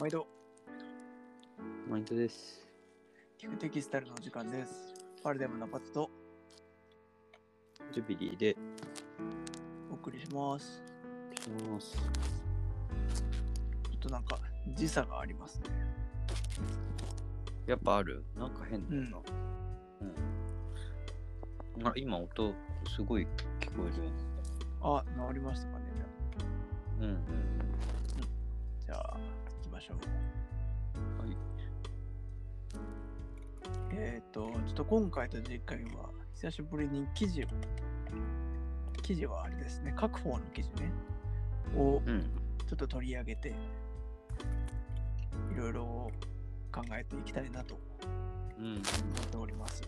毎度、マインドです。聞くテキスタイルのお時間です。パルデムのパツとジュビリーでお送りします。来ます。ちょっとなんか時差がありますね。やっぱある？なんか変だよな。うん。あ今音すごい聞こえるよあ、治りましたかね。じゃあうに。うんじゃあ、ましょう。うん。はい。えっ、と、ちょっと今回と次回は、久しぶりに記事を、記事はあれですね、各方の記事ね、をうん。ちょっと取り上げて、いろいろ考えていきたいなとうん。思っております。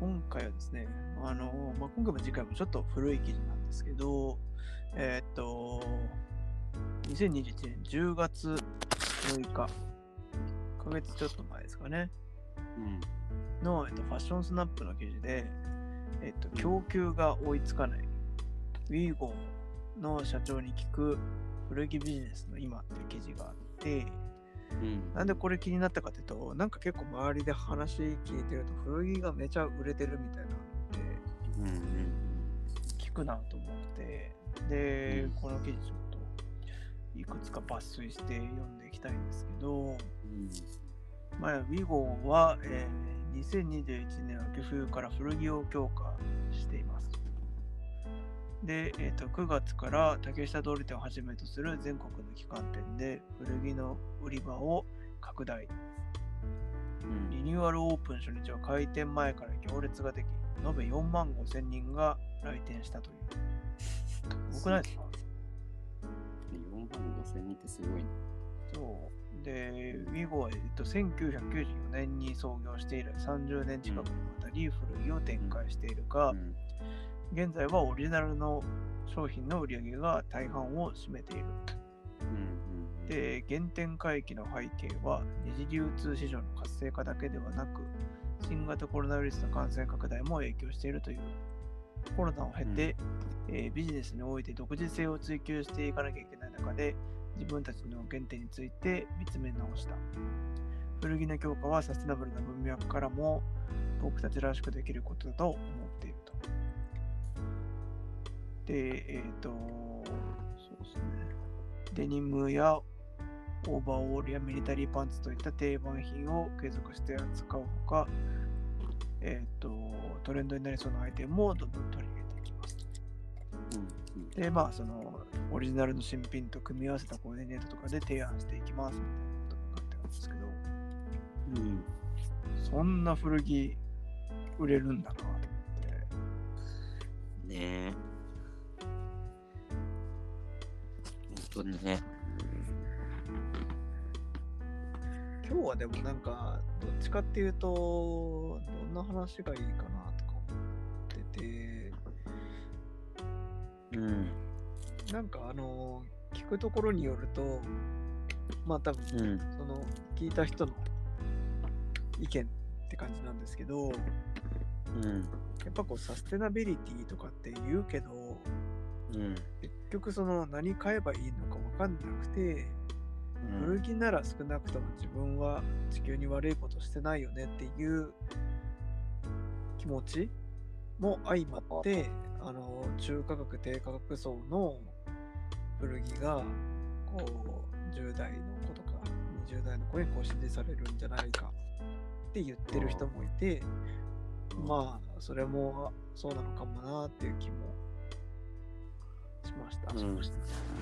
今回はですね、あの、まあ、今回も次回もちょっと古い記事なんですけど、えーっと、2021年10月6日、1ヶ月ちょっと前ですかね、うん。の、えっと、ファッションスナップの記事で、えっと、供給が追いつかない、ウィーゴーの社長に聞く古着ビジネスの今っていう記事があって、うん。なんでこれ気になったかっていうと、なんか結構周りで話聞いてると、古着がめちゃ売れてるみたいなのって。聞くなと思って、で、うんこの記事いくつか抜粋して読んでいきたいんですけど、うん。まあ、ウィゴーは、えー2021年秋冬から古着を強化しています。で、えーと9月から竹下通り店をはじめとする全国の旗艦店で古着の売り場を拡大。うん。リニューアルオープン初日は開店前から行列ができ、延べ4万5千人が来店したという。すごくないですか万5千人ってすごい。そう。で、ウィゴーは、えっと、1994年に創業して以来30年近くにわたり古着を展開しているが、うん。現在はオリジナルの商品の売り上げが大半を占めている。で、原点回帰の背景は二次流通市場の活性化だけではなく、新型コロナウイルスの感染拡大も影響しているという。コロナを経て、えービジネスにおいて独自性を追求していかなきゃいけない中で、自分たちの原点について見つめ直した。古着の強化はサステナブルな文脈からも僕たちらしくできることだと思っていると。で、えっ、と、そうですね。デニムやオーバーオールやミリタリーパンツといった定番品を継続して扱うほか、えっ、と、トレンドになりそうなアイテムもどんどん取り入れていきます。うん。で、まあ、その、オリジナルの新品と組み合わせたコーディネートとかで提案していきますみたいなことが書いてあるんですけど、うん。そんな古着売れるんだなと思って、ねえ。本当にね。今日はでもなんか、どっちかっていうと、どんな話がいいかなとか思ってて、うん。なんかあの、聞くところによると、まあ多分、うん。その、聞いた人の意見って感じなんですけど、うん。やっぱこうサステナビリティとかって言うけど、うん。結局その何買えばいいのか分かんなくて、古着なら少なくとも自分は地球に悪いことしてないよねっていう気持ちも相まって、あの、中価格低価格層の古着が、こう、10代の子とか20代の子にこう支持されるんじゃないかって言ってる人もいて、まあ、それもそうなのかもなっていう気もしました。うんしました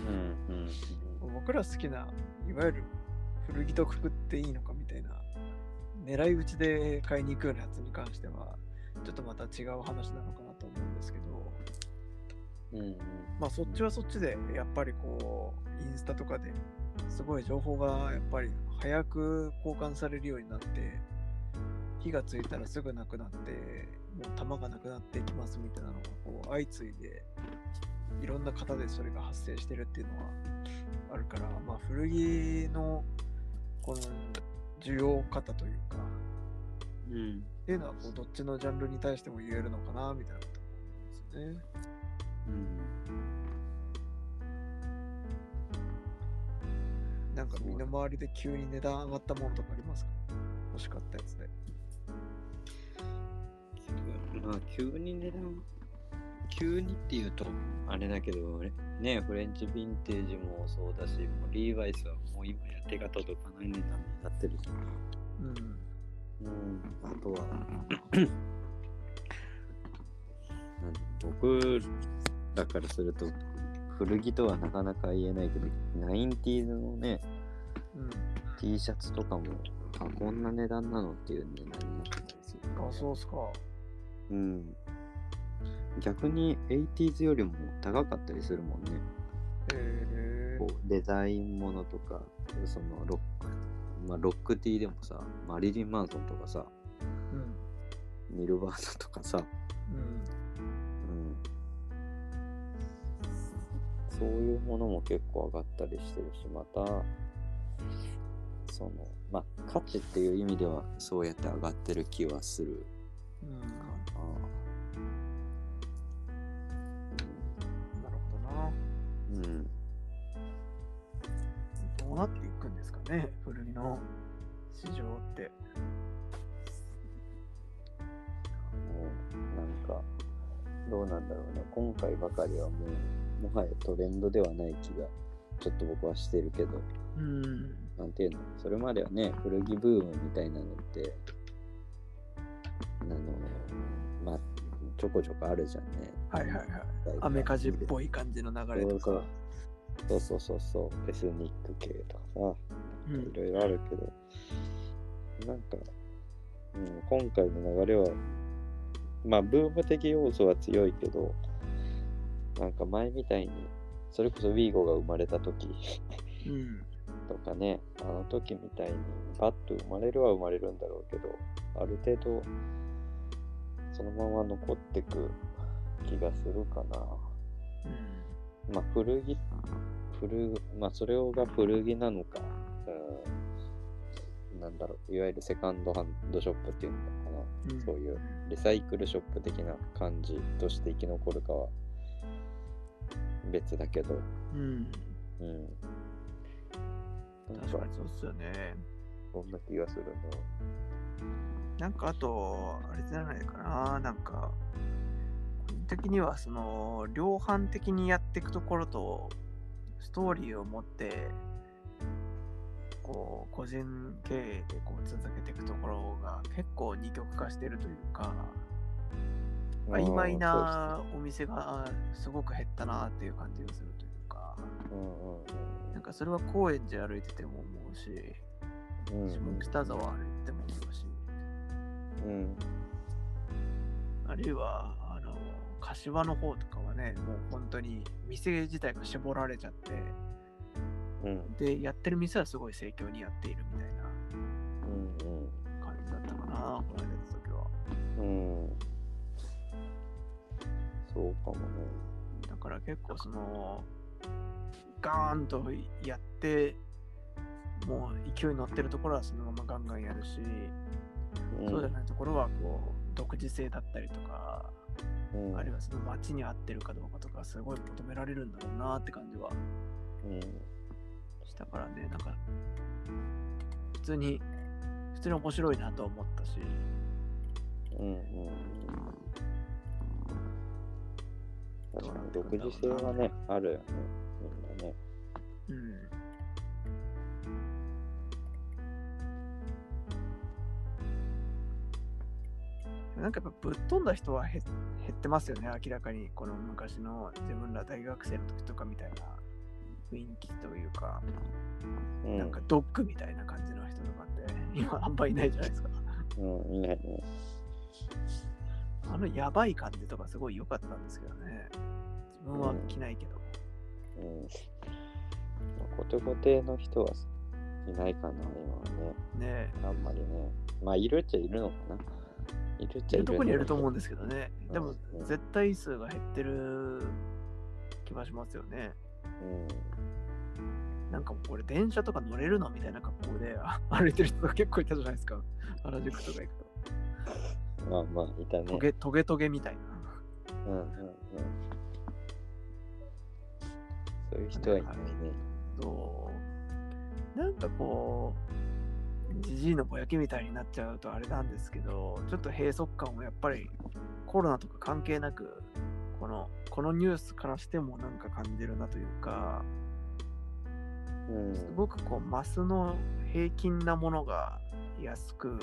うん。うん。僕ら好きないわゆる古着とくくっていいのかみたいな狙い撃ちで買いに行くようなやつに関してはちょっとまた違う話なのかなと思うんですけどうん。まあそっちはそっちでやっぱりこうインスタとかですごい情報がやっぱり早く交換されるようになって火がついたらすぐなくなってもう弾がなくなっていきますみたいなのがこう相次いでいろんな方でそれが発生してるっていうのはあるから、まあ、古着のこの需要方というかうん。っていうのはこうどっちのジャンルに対しても言えるのかなみたいなこと思うんですよね。うん。なんか身の回りで急に値段上がったものとかありますか？欲しかったやつで。まあ、急に値段、急にっていうと、あれだけど、ね、フレンチヴィンテージもそうだし、もうリーバイスはもう今や手が届かない値段になってるじゃん。うん。うん、あとは、僕だからすると、古着とはなかなか言えないけど、90s のね、うん。T シャツとかも、あ、こんな値段なのっていう値段になってたりする。あ、そうっすか。うん。逆に 80s よりも高かったりするもんね。こうデザインものとか、そのロック、まあロック T でもさ、マリリン・マンソンとかさ、うん。ニルバーナとかさ、うん。うん。そういうものも結構上がったりしてるし、また、その、まあ価値っていう意味ではそうやって上がってる気はするうん。かな。なうん。うんどうなっていくんですかね、古着の市場って。なんかどうなんだろうね今回ばかりはもうもはやトレンドではない気がちょっと僕はしてるけどうん。なんていうの？それまではね古着ブームみたいなのってあのまあちょこちょこあるじゃんね。はいはいはい。アメカジっぽい感じの流れとか。そうそうそうそう。エスニック系とかさ。うん。いろいろあるけど、なんか、うん、今回の流れは、まあ、ブーム的要素は強いけど、なんか前みたいに、それこそウィーゴが生まれた時うん。とかね、あの時みたいに、バッと生まれるは生まれるんだろうけど、ある程度、そのまま残ってく気がするかな。まあ、古着、古、まあ、それが古着なのか、うん、なんだろう、いわゆるセカンドハンドショップっていうのかな、うんそういうリサイクルショップ的な感じとして生き残るかは別だけど、うん。うん。確かに、そうっすよね。そんな気がするなんかあと、あれじゃないかな、なんか、個人的にはその、量販的にやっていくところと、ストーリーを持って、こう、個人経営でこう続けていくところが結構二極化してるというか、な。曖昧あなお店がすごく減ったなっていう感じがするというか、なんかそれは高円寺歩いてても思うし、下北沢歩いてても思うし、うん。あるいは、あの、柏の方とかはね、もう本当に店自体が絞られちゃって、うん。で、やってる店はすごい盛況にやっているみたいなうん。うん。感じだったかな、この間行った時は。うん。そうかもね。だから結構その、ガーンとやって、もう勢い乗ってるところはそのままガンガンやるし、うん。そうじゃないところはこう、独自性だったりとか、うん。あるいはその街に合ってるかどうかとか、すごい求められるんだろうなって感じはうんしたからね、なんか、普通に、普通に面白いなと思ったし、うんうん。確かに独自性はね、あるよね、みんなね。うん。なんかやっぱぶっ飛んだ人は減減ってますよね、明らかに。この昔の自分ら大学生の時とかみたいな雰囲気というか、うん、なんかドッグみたいな感じの人とかって、今あんまいないじゃないですか。うん、いないね。あのやばい感じとかすごい良かったんですけどね。自分は着ないけど。うん。まあコテコテの人はいないかな、今はね。ねあんまりね。まあ、いるっちゃいるのかな。いるっちゃいるとこにいると思うんでですけどね。でもうん絶対数が減ってる気がしますよね。なんかこれ電車とか乗れるのみたいな格好であ 歩いてる人が結構いたじゃないですか。原宿とか行くと。うん。まあまあ、いたね。トゲトゲトゲみたいな。うんうんうん。そういう人はいないね。そう。なんかこう、じじいのぼやきみたいになっちゃうとあれなんですけど、ちょっと閉塞感をやっぱりコロナとか関係なく、このこのニュースからしてもなんか感じるなというか、うん。すごくこうマスの平均なものが安く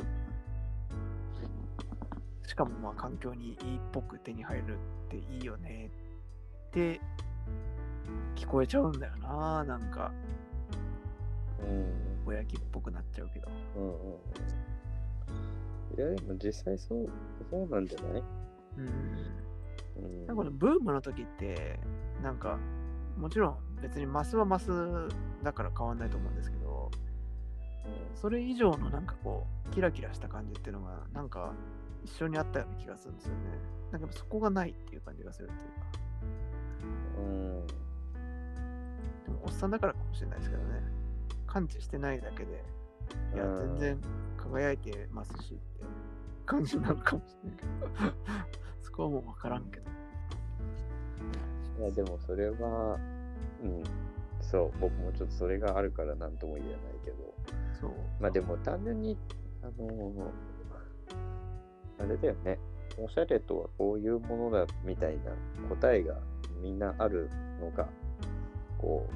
しかもまあ環境にいいっぽく手に入るっていいよねって聞こえちゃうんだよななんかうん。ぼやきっぽくなっちゃうけど。うんうんうん。いや、でも実際そう、そうなんじゃない？うん。うん。なんかこのブームの時ってなんかもちろん別にマスはマスだから変わんないと思うんですけどそれ以上のなんかこうキラキラした感じっていうのがなんか一緒にあったような気がするんですよね。なんかそこがないっていう感じがするっていうか。うん。でもおっさんだからかもしれないですけどね感知してないだけでいやうん全然輝いてますしって感じなのかもしれないけど そこはもう分からんけどいや、でもそれは、うん。そう、僕もちょっとそれがあるから何とも言えないけど。そうまあでも単純に、あのーあれだよね。おしゃれとはこういうものだみたいな答えがみんなあるのが、こ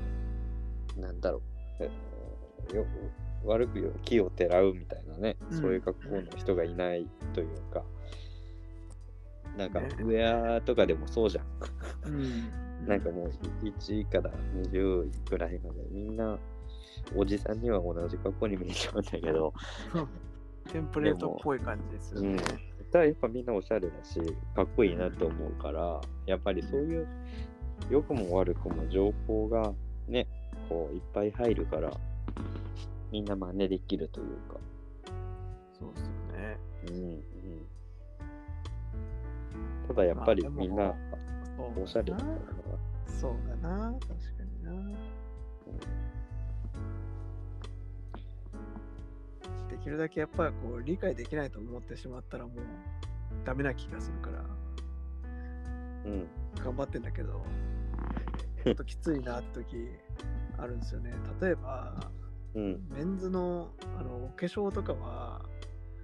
う、なんだろう。えーよく悪く木をてらうみたいなね、うん。そういう格好の人がいないというか、なんかね。ウェアとかでもそうじゃん。うん。なんかもう1位から20位くらいまでみんなおじさんには同じ格好に見えちゃうんだけど、テンプレートっぽい感じですよね。うん、ただやっぱみんなおしゃれだしかっこいいなと思うからやっぱりそういう良くも悪くも情報がねこういっぱい入るからみんな真似できるというか、そうですよね。うんうん、ただやっぱりみんなおしゃれだからそうだな。確かにな。できるだけやっぱりこう理解できないと思ってしまったらもうダメな気がするから。うん。頑張ってんだけどちょっときついなって時あるんですよね。例えばうん。メンズのあのお化粧とかは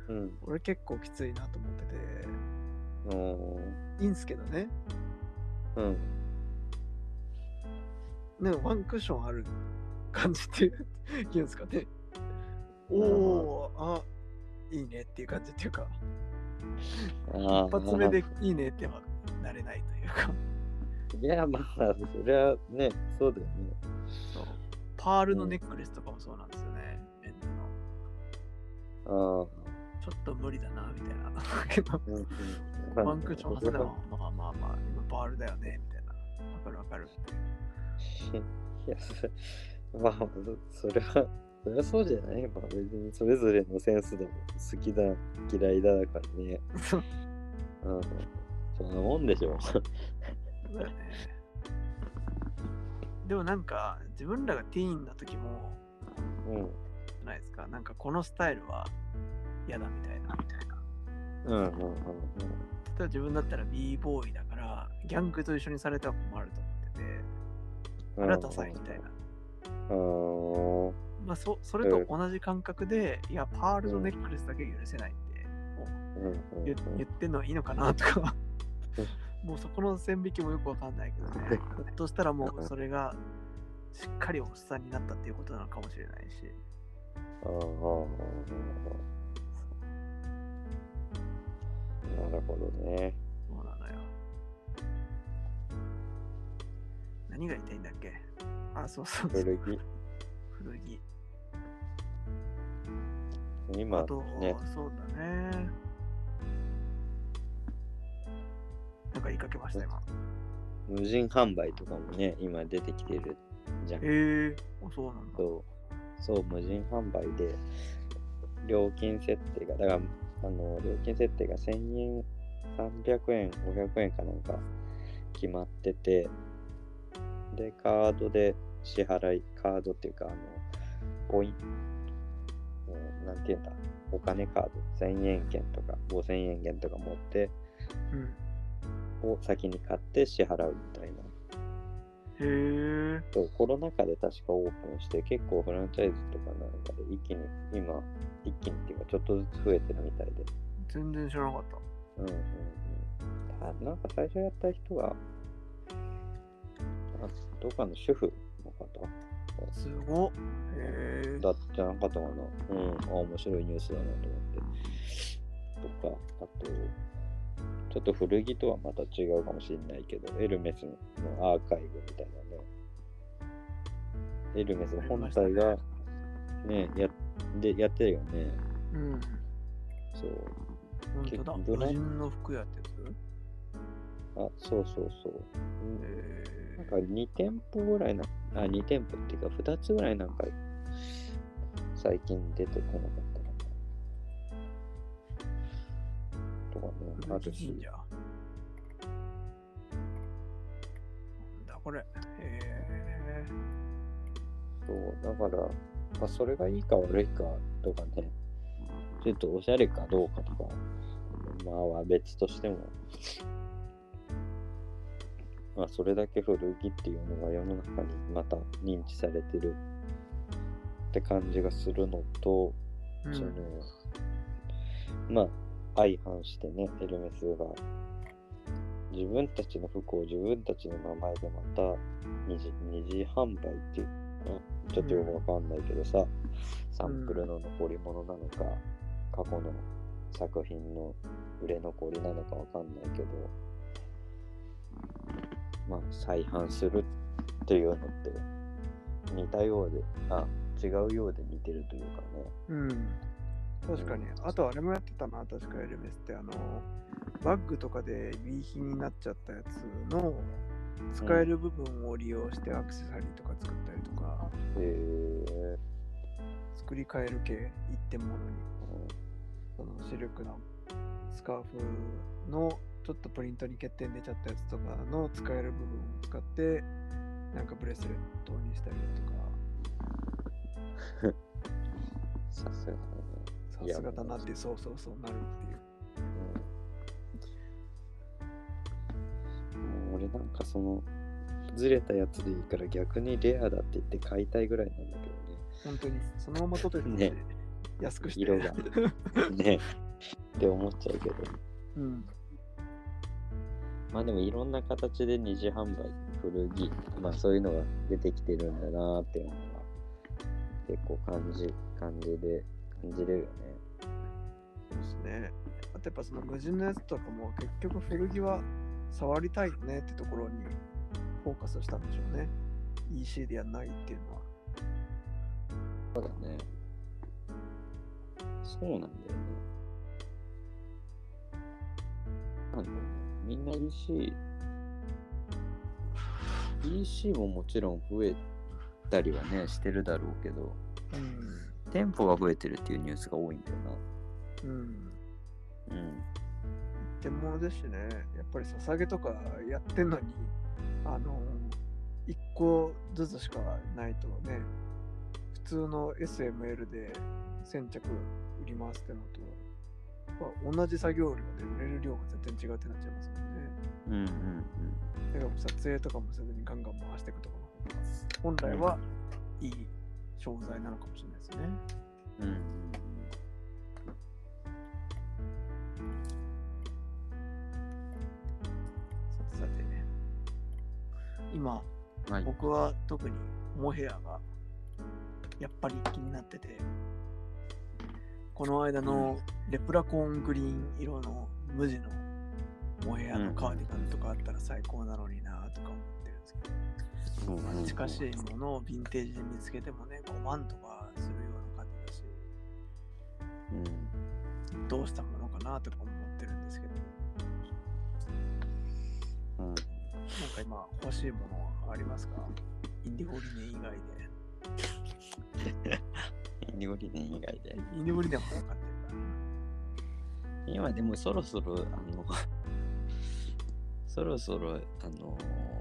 うん。俺結構きついなと思ってて。おー。いいんすけどね。うん。ねワンクッションある感じっていう 言うんですかね。おおあいいねっていう感じっていうか一発目でいいねってはなれないというかいや、まあ、そりゃね、そうだよね。そうパールのネックレスとかもそうなんですよね、メンズの。ああ。ちょっと無理だなみたいな。うんうん。ワンクッション外れはまあまあまあ今パールだよねみたいな。わかるわかる。いや、それまあ、それは、それはそうじゃない。まあ別にそれぞれのセンスでも好きだ、嫌いだだからね。そう。うん。そんなもんでしょ。だよねでもなんか自分らがティーンの時もうん。ないですか。なんかこのスタイルは嫌だみたいな。みたいなうんうんうん。例えば自分だったら b ボーイだからギャングと一緒にされては困ると思っててうん。あれはダサいみたいな。うん。あまあそそれと同じ感覚で、いやパールのネックレスだけ許せないって、うん。言ってんのはいいのかなとかもうそこの線引きもよくわかんないけどね。ひょっとしたらもうそれがしっかりおっさんになったっていうことなのかもしれないし。ああ。なるほどね。そうなのよ。何が言いたいんだっけ？あそうそうそう。古着。古着。今あと、ね、そうだねなんか言いかけました今。無人販売とかもね、今出てきてるじゃん。へえあそうなんだ。そう、そう、無人販売で、料金設定が、だから、あの、料金設定が1000円、300円、500円かなんか決まってて、で、カードで支払い、カードっていうか、あの、ポイント、うんなんていうんだ、お金カード、1000円券とか5000円券とか持って、うんを先に買って支払うみたいなへえ。そうコロナ禍で確かオープンして結構フランチャイズとかなんかで一気に今一気にっていうかちょっとずつ増えてるみたいで全然知らなかった。うんうんうんたなんか最初やった人があどっかの主婦の方？すごっ。へえ。だじゃなかったかなうんあ面白いニュースだなと思ってとかあとちょっと古着とはまた違うかもしれないけどエルメスのアーカイブみたいなね。エルメスの本体がねやでやってるよね。う。ん。そう。結構無人の服屋ってやつあそうそうそう。へなんか2店舗ぐらいな、あ、2店舗っていうか2つぐらいなんか最近出てこなかったあるし。なんだこれ。へえ。そう、だから、まあ、それがいいか悪いかとかね、ちょっとおしゃれかどうかとか、まあは別としても、まあそれだけ古着っていうのが世の中にまた認知されてるって感じがするのと、うんその、まあ、相反してね、エルメスが、自分たちの服を自分たちの名前でまた二次二次販売っていうちょっとよくわかんないけどさ、サンプルの残り物なのか、過去の作品の売れ残りなのかわかんないけど、まあ、再販するっていうのって似たようで、あ、違うようで似てるというかね。うん。確かに。あとあれもやってたな、確かエルメスって、あの、バッグとかで B 品になっちゃったやつの使える部分を利用してアクセサリーとか作ったりとか、へえ作り変える系、一点物に。そのシルクのスカーフのちょっとプリントに欠点出ちゃったやつとかの使える部分を使ってなんかブレスレットにしたりだとか さすがだね。さすがだなってそうそうそうなるっていう。うん、俺なんかその、ずれたやつでいいから逆にレアだって言って買いたいぐらいなんだけどね。本当に。そのまま取ってね。安くして。色が。ね。って思っちゃうけど。うん。まあでもいろんな形で二次販売、古着、まあそういうのが出てきてるんだなっていうのが結構感じ、感じで、感じれるよね。そうですねあとやっぱその無人のやつとかも結局古着は触りたいよねってところにフォーカスしたんでしょうね EC でやんないっていうのはそうだね。そうなんだよね。なんだよね。みんな EC、EC ももちろん増えたりはね、してるだろうけど、うん店舗が増えてるっていうニュースが多いんだようんな。うん。一点物ですしね、やっぱり捧げとかやってんのに、あの、1個ずつしかないとね、普通の SML で先着売りますってのと、まあ、同じ作業量で売れる量が全然違うってなっちゃいますもんね。うんうんだから撮影とかもせずにガンガン回していくとか本来はいい商材なのかもしれないですね。うん。うんさてさて、今、うん。はい。僕は特にモヘアがやっぱり気になっててこの間のレプラコーングリーン色の無地のモヘアのカーディガンとかあったら最高なのになとか思ってるんですけど、まあ近しいものをヴィンテージで見つけてもね5万とかするような感じだしうん。どうしたものかなとか思ってるんですけどうん。なんか今欲しいものはありますか？インディゴリネ以外で インディゴリネ以外で。インディゴリネも分かってるから今でもそろそろ、あの、そろそろ、あのー、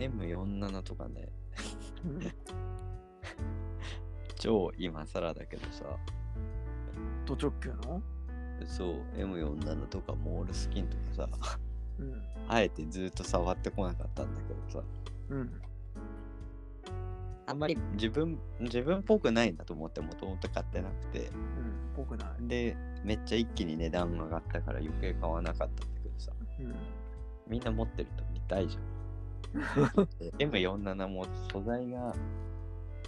M47 とかね、超今更だけどさ、ド直球の？そう、M47 とかモールスキンとかさ、うん。あえてずっと触ってこなかったんだけどさ、うん。あんまり自分自分っぽくないなと思ってもともと買ってなくてうん、ぽくない。でめっちゃ一気に値段が上がったから余計買わなかったんだけどさうん。みんな持ってると見たいじゃんで M47 も素材が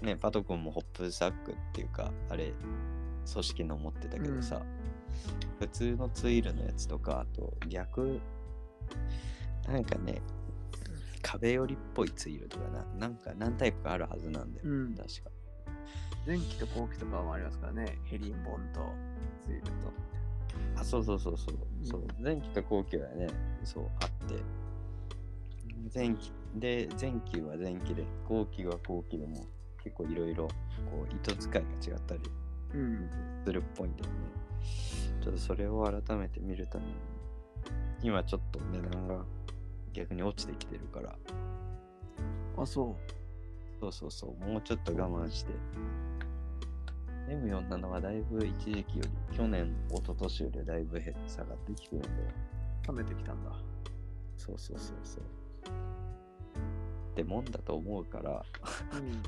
ねパト君もホップサックっていうかあれ組織の持ってたけどさ、普通のツイルのやつとかあと逆なんかね壁寄りっぽいツイルとかななんか何タイプかあるはずなんだよ、うん確か前期と後期とかもありますからね。ヘリンボンとツイルと。あそうそうそうそう,、うんそう前期と後期はねそうあって前期で前期は前期で後期は後期でも結構いろいろこう糸使いが違ったりうん。するっぽいんだよねちょっとそれを改めて見るために今ちょっと値段が逆に落ちてきてるからあ、そそうそうそうもうちょっと我慢して M47 はだいぶ一時期より去年一昨年よりはだいぶ減下がってきてるんだよう。貯めてきたんだ。そうそうそうそう。ってもんだと思うから、うん。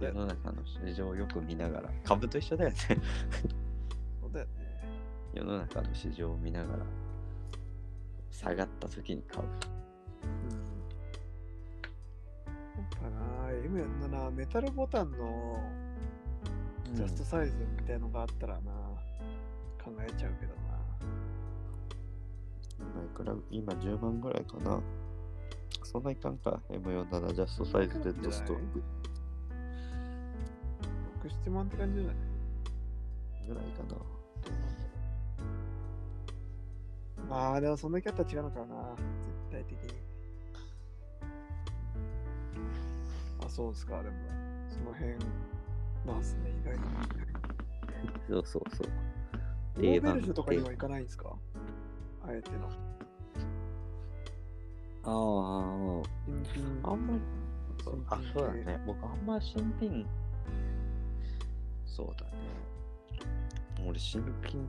世よの中の市場をよく見ながら、株と一緒だよね。そうだよね。世の中の市場を見ながら、下がった時に買う。うん。そうかな。M47 メタルボタンのジャストサイズみたいのがあったらな、考えちゃうけどな。今いくら今10万ぐらいかな。そんないかんか、M47 ジャストサイズデッドストック6、7万って感じじゃない？ぐらいかな。まあ、でもそんだけあったら違うのかな。絶対的に。あ、そうですか。でも、その辺、なんすね、意外に。そうそうそう。オーベルジュとかには行かないんですか？あえての。ああ。あんまり新あ、そうだね。僕あんま新品、そうだね。俺新品、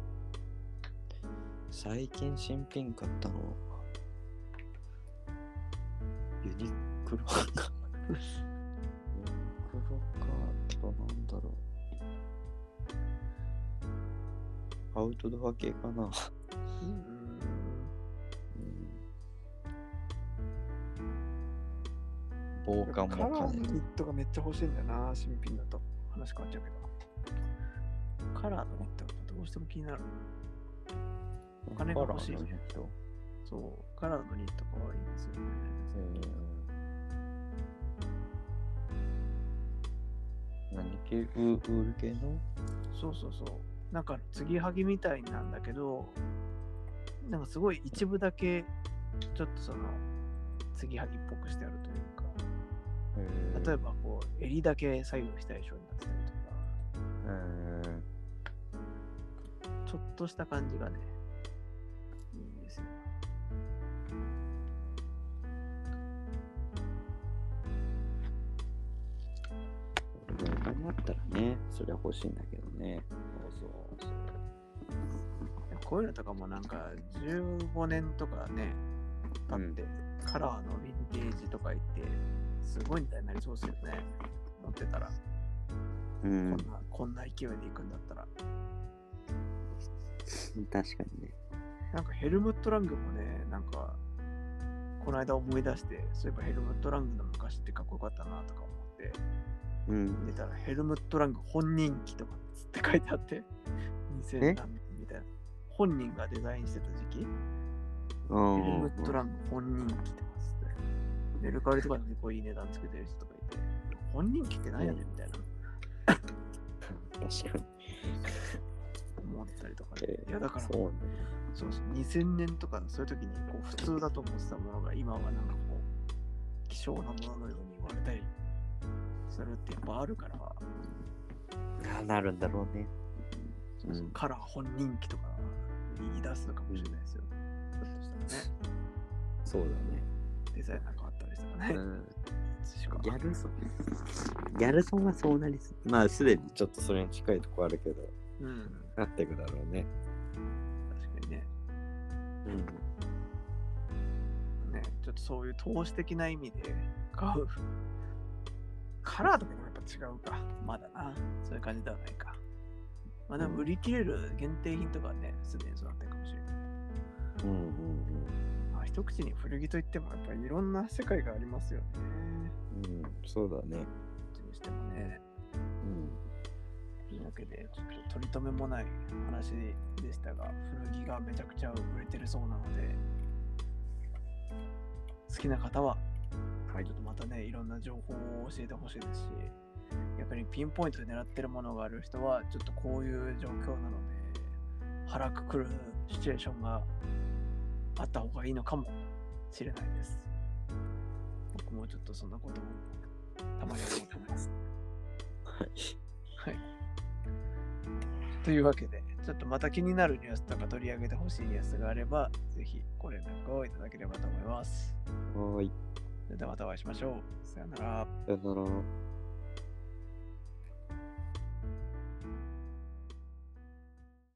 最近新品買ったの、ユニクロか。ユニクロか、あとなんだろう。アウトドア系かな。うん防寒カも兼ねてラーのニットがめっちゃ欲しいんだよな、新品だと。話変わっちゃうけど。カラーのニットがどうしても気になる。お金が欲しいカラーの人そう、カラーのニット可愛いんですよね。何系？ウウール系の？そうそうそう。なんか継ぎはぎみたいなんだけど、なんかすごい一部だけ、ちょっとその、継ぎはぎっぽくしてあるというか、例えばこう、襟だけ左右非対称になってたりとか、うんちょっとした感じがね、いいんですよ。お金あったらねそれは欲しいんだけどね。そうそう。こういうのとかもなんか15年とかね、経って、カラーのヴィンテージとか言って、すごいみたいになりそうですよね。持ってたら、うん。こんな、こんな勢いで行くんだったら。確かにね。なんかヘルムット・ラングもね、なんか、この間思い出して、そういえばヘルムット・ラングの昔ってかっこよかったなとか思って、うん。見たらヘルムット・ラング本人機とかつって書いてあって、2000何年みたいな。本人がデザインしてた時期、ヘルムット・ラング本人機とかメルカリとかで結構いい値段つけてる人とかいて、本人機って何やねんみたいな。確かに。思ったりとかね、えーいやだからそうね。そうそう、2000年とかそういう時にこう普通だと思ってたものが今はなんかこう、希少なもののように言われたりするってやっぱあるから、あなるんだろうね。そうそうカラー本人気とか言い出すのかもしれないですよ。ひょっとしたらね、そうだね。デザインが変わったりしたらね、うん。ギャルソンギャルソンはそうなりすまあすでにちょっとそれに近いとこあるけどうん、なっていくだろうね確かにね。うんね、ちょっとそういう投資的な意味で買うカラーとかでもやっぱ違うか。まだな。そういう感じではないか。まあでも売り切れる限定品とかはね、すでにそうなってるかもしれない。うんうんまあ、一口に古着といってもやっぱりいろんな世界がありますよね。うん。うん、そうだね。どっちにしてもね。うん。というわけで、ちょっと取り留めもない話でしたが、古着がめちゃくちゃ売れてるそうなので、好きな方は、はいちょっとまたね、いろんな情報を教えてほしいですし、逆にピンポイントで狙ってるものがある人は、ちょっとこういう状況なので、腹くくるシチュエーションがあった方がいいのかもしれないです。僕もちょっとそんなことをたまに思ってます。はい。はい。というわけで、ちょっとまた気になるニュースとか取り上げてほしいニュースがあれば、ぜひご連絡をいただければと思います。はーい。それではまたお会いしましょう。さよなら。さよなら。